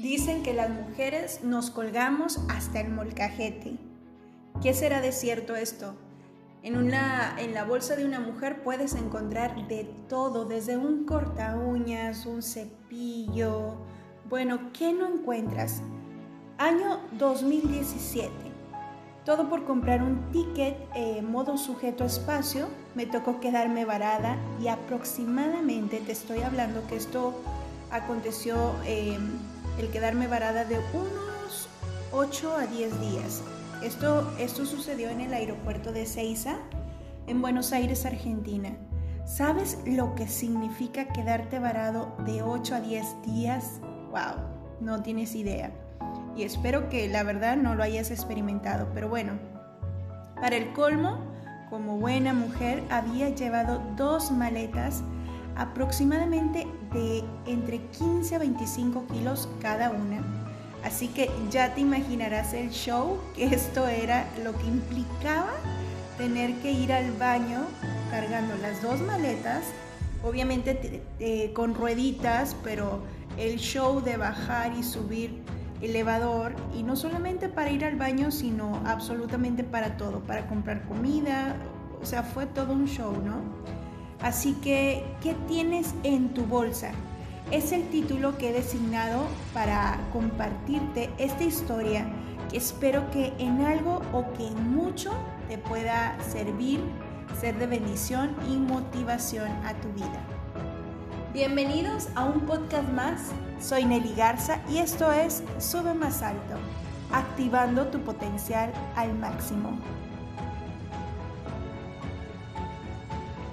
Dicen que las mujeres nos colgamos hasta el molcajete. ¿Qué será de cierto esto? En, una, en la bolsa de una mujer puedes encontrar de todo, desde un corta uñas, un cepillo. Bueno, ¿qué no encuentras? Año 2017. Todo por comprar un ticket eh, modo sujeto espacio. Me tocó quedarme varada y aproximadamente, te estoy hablando que esto aconteció... Eh, el quedarme varada de unos 8 a 10 días. Esto, esto sucedió en el aeropuerto de Ceiza, en Buenos Aires, Argentina. ¿Sabes lo que significa quedarte varado de 8 a 10 días? ¡Wow! No tienes idea. Y espero que la verdad no lo hayas experimentado. Pero bueno, para el colmo, como buena mujer, había llevado dos maletas aproximadamente de entre 15 a 25 kilos cada una. Así que ya te imaginarás el show que esto era lo que implicaba tener que ir al baño cargando las dos maletas, obviamente con rueditas, pero el show de bajar y subir elevador y no solamente para ir al baño, sino absolutamente para todo, para comprar comida, o sea, fue todo un show, ¿no? Así que, ¿qué tienes en tu bolsa? Es el título que he designado para compartirte esta historia que espero que en algo o que en mucho te pueda servir, ser de bendición y motivación a tu vida. Bienvenidos a un podcast más. Soy Nelly Garza y esto es Sube más alto, activando tu potencial al máximo.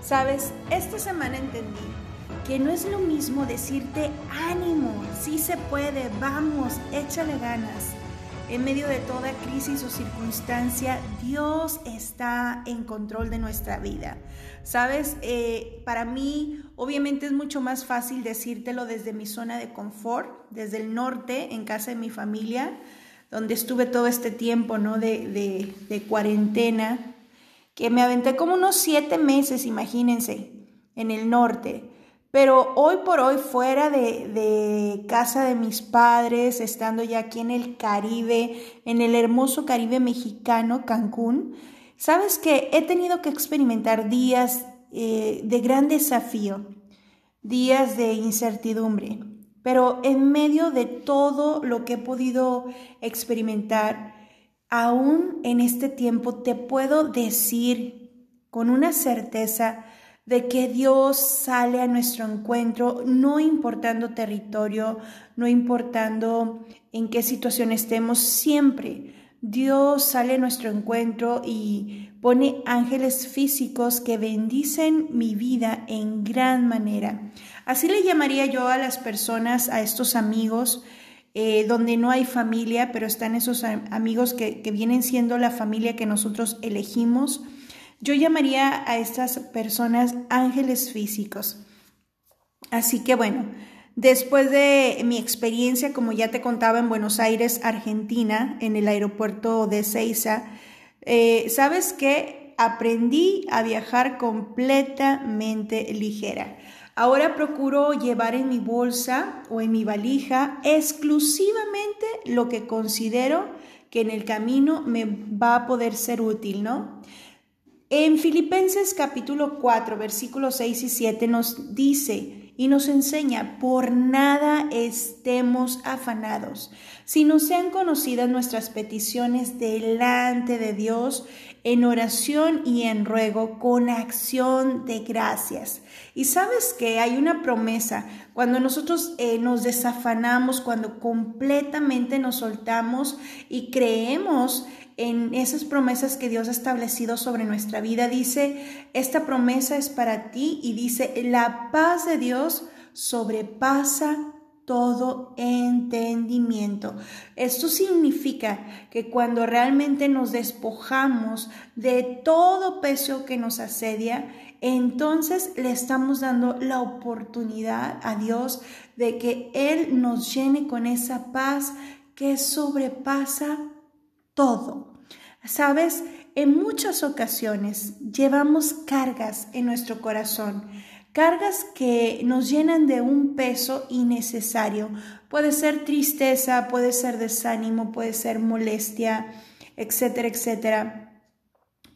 Sabes, esta semana entendí que no es lo mismo decirte ánimo, sí se puede, vamos, échale ganas. En medio de toda crisis o circunstancia, Dios está en control de nuestra vida. Sabes, eh, para mí obviamente es mucho más fácil decírtelo desde mi zona de confort, desde el norte, en casa de mi familia, donde estuve todo este tiempo ¿no? de, de cuarentena que me aventé como unos siete meses, imagínense, en el norte. Pero hoy por hoy, fuera de, de, casa de mis padres, estando ya aquí en el Caribe, en el hermoso Caribe mexicano, Cancún, sabes que he tenido que experimentar días eh, de gran desafío, días de incertidumbre. Pero en medio de todo lo que he podido experimentar, aún en este tiempo te puedo decir con una certeza de que Dios sale a nuestro encuentro, no importando territorio, no importando en qué situación estemos, siempre Dios sale a nuestro encuentro y pone ángeles físicos que bendicen mi vida en gran manera. Así le llamaría yo a las personas, a estos amigos, eh, donde no hay familia, pero están esos amigos que, que vienen siendo la familia que nosotros elegimos. Yo llamaría a estas personas ángeles físicos. Así que bueno, después de mi experiencia, como ya te contaba en Buenos Aires, Argentina, en el aeropuerto de Ceiza, eh, ¿sabes qué? Aprendí a viajar completamente ligera. Ahora procuro llevar en mi bolsa o en mi valija exclusivamente lo que considero que en el camino me va a poder ser útil, ¿no? En Filipenses capítulo 4, versículos 6 y 7 nos dice, y nos enseña, por nada estemos afanados, sino sean conocidas nuestras peticiones delante de Dios en oración y en ruego con acción de gracias. Y sabes que hay una promesa, cuando nosotros eh, nos desafanamos, cuando completamente nos soltamos y creemos en esas promesas que Dios ha establecido sobre nuestra vida. Dice, esta promesa es para ti y dice, la paz de Dios sobrepasa todo entendimiento. Esto significa que cuando realmente nos despojamos de todo peso que nos asedia, entonces le estamos dando la oportunidad a Dios de que Él nos llene con esa paz que sobrepasa todo. Sabes, en muchas ocasiones llevamos cargas en nuestro corazón, cargas que nos llenan de un peso innecesario. Puede ser tristeza, puede ser desánimo, puede ser molestia, etcétera, etcétera.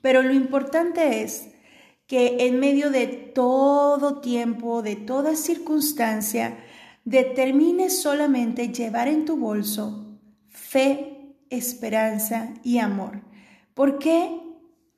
Pero lo importante es que en medio de todo tiempo, de toda circunstancia, determines solamente llevar en tu bolso fe, esperanza y amor. ¿Por qué?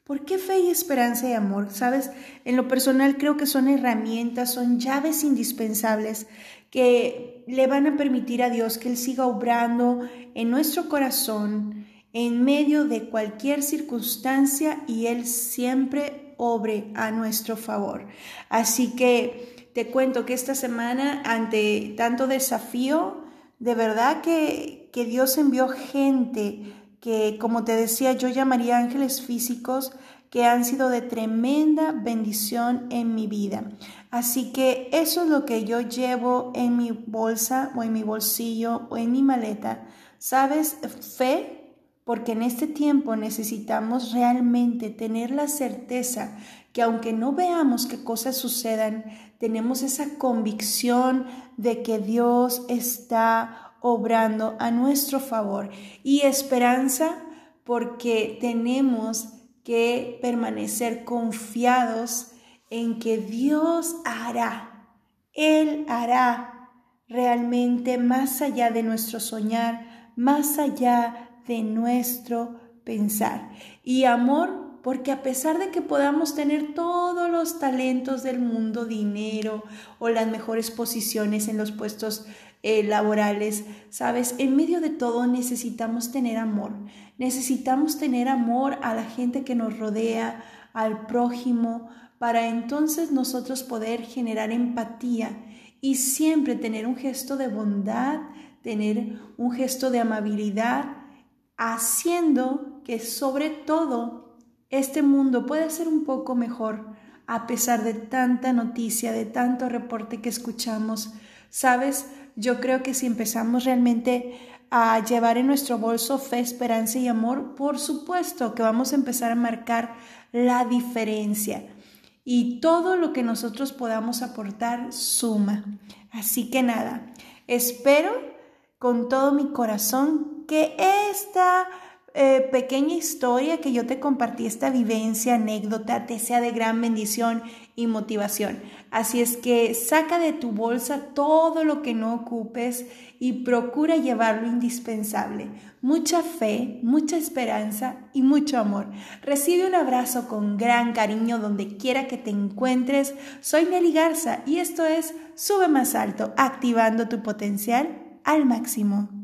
¿Por qué fe y esperanza y amor? Sabes, en lo personal creo que son herramientas, son llaves indispensables que le van a permitir a Dios que Él siga obrando en nuestro corazón en medio de cualquier circunstancia y Él siempre obre a nuestro favor. Así que te cuento que esta semana, ante tanto desafío, de verdad que, que Dios envió gente que, como te decía, yo llamaría ángeles físicos que han sido de tremenda bendición en mi vida. Así que eso es lo que yo llevo en mi bolsa o en mi bolsillo o en mi maleta. ¿Sabes? Fe, porque en este tiempo necesitamos realmente tener la certeza que aunque no veamos qué cosas sucedan, tenemos esa convicción de que Dios está obrando a nuestro favor y esperanza porque tenemos que permanecer confiados en que Dios hará, Él hará realmente más allá de nuestro soñar, más allá de nuestro pensar. Y amor, porque a pesar de que podamos tener todos los talentos del mundo, dinero o las mejores posiciones en los puestos eh, laborales, ¿sabes? En medio de todo necesitamos tener amor. Necesitamos tener amor a la gente que nos rodea, al prójimo, para entonces nosotros poder generar empatía y siempre tener un gesto de bondad, tener un gesto de amabilidad, haciendo que sobre todo este mundo pueda ser un poco mejor a pesar de tanta noticia, de tanto reporte que escuchamos. Sabes, yo creo que si empezamos realmente a llevar en nuestro bolso fe, esperanza y amor, por supuesto que vamos a empezar a marcar la diferencia. Y todo lo que nosotros podamos aportar suma. Así que nada, espero con todo mi corazón que esta eh, pequeña historia que yo te compartí, esta vivencia, anécdota, te sea de gran bendición y motivación. Así es que saca de tu bolsa todo lo que no ocupes y procura llevar lo indispensable. Mucha fe, mucha esperanza y mucho amor. Recibe un abrazo con gran cariño donde quiera que te encuentres. Soy Nelly Garza y esto es Sube más alto, activando tu potencial al máximo.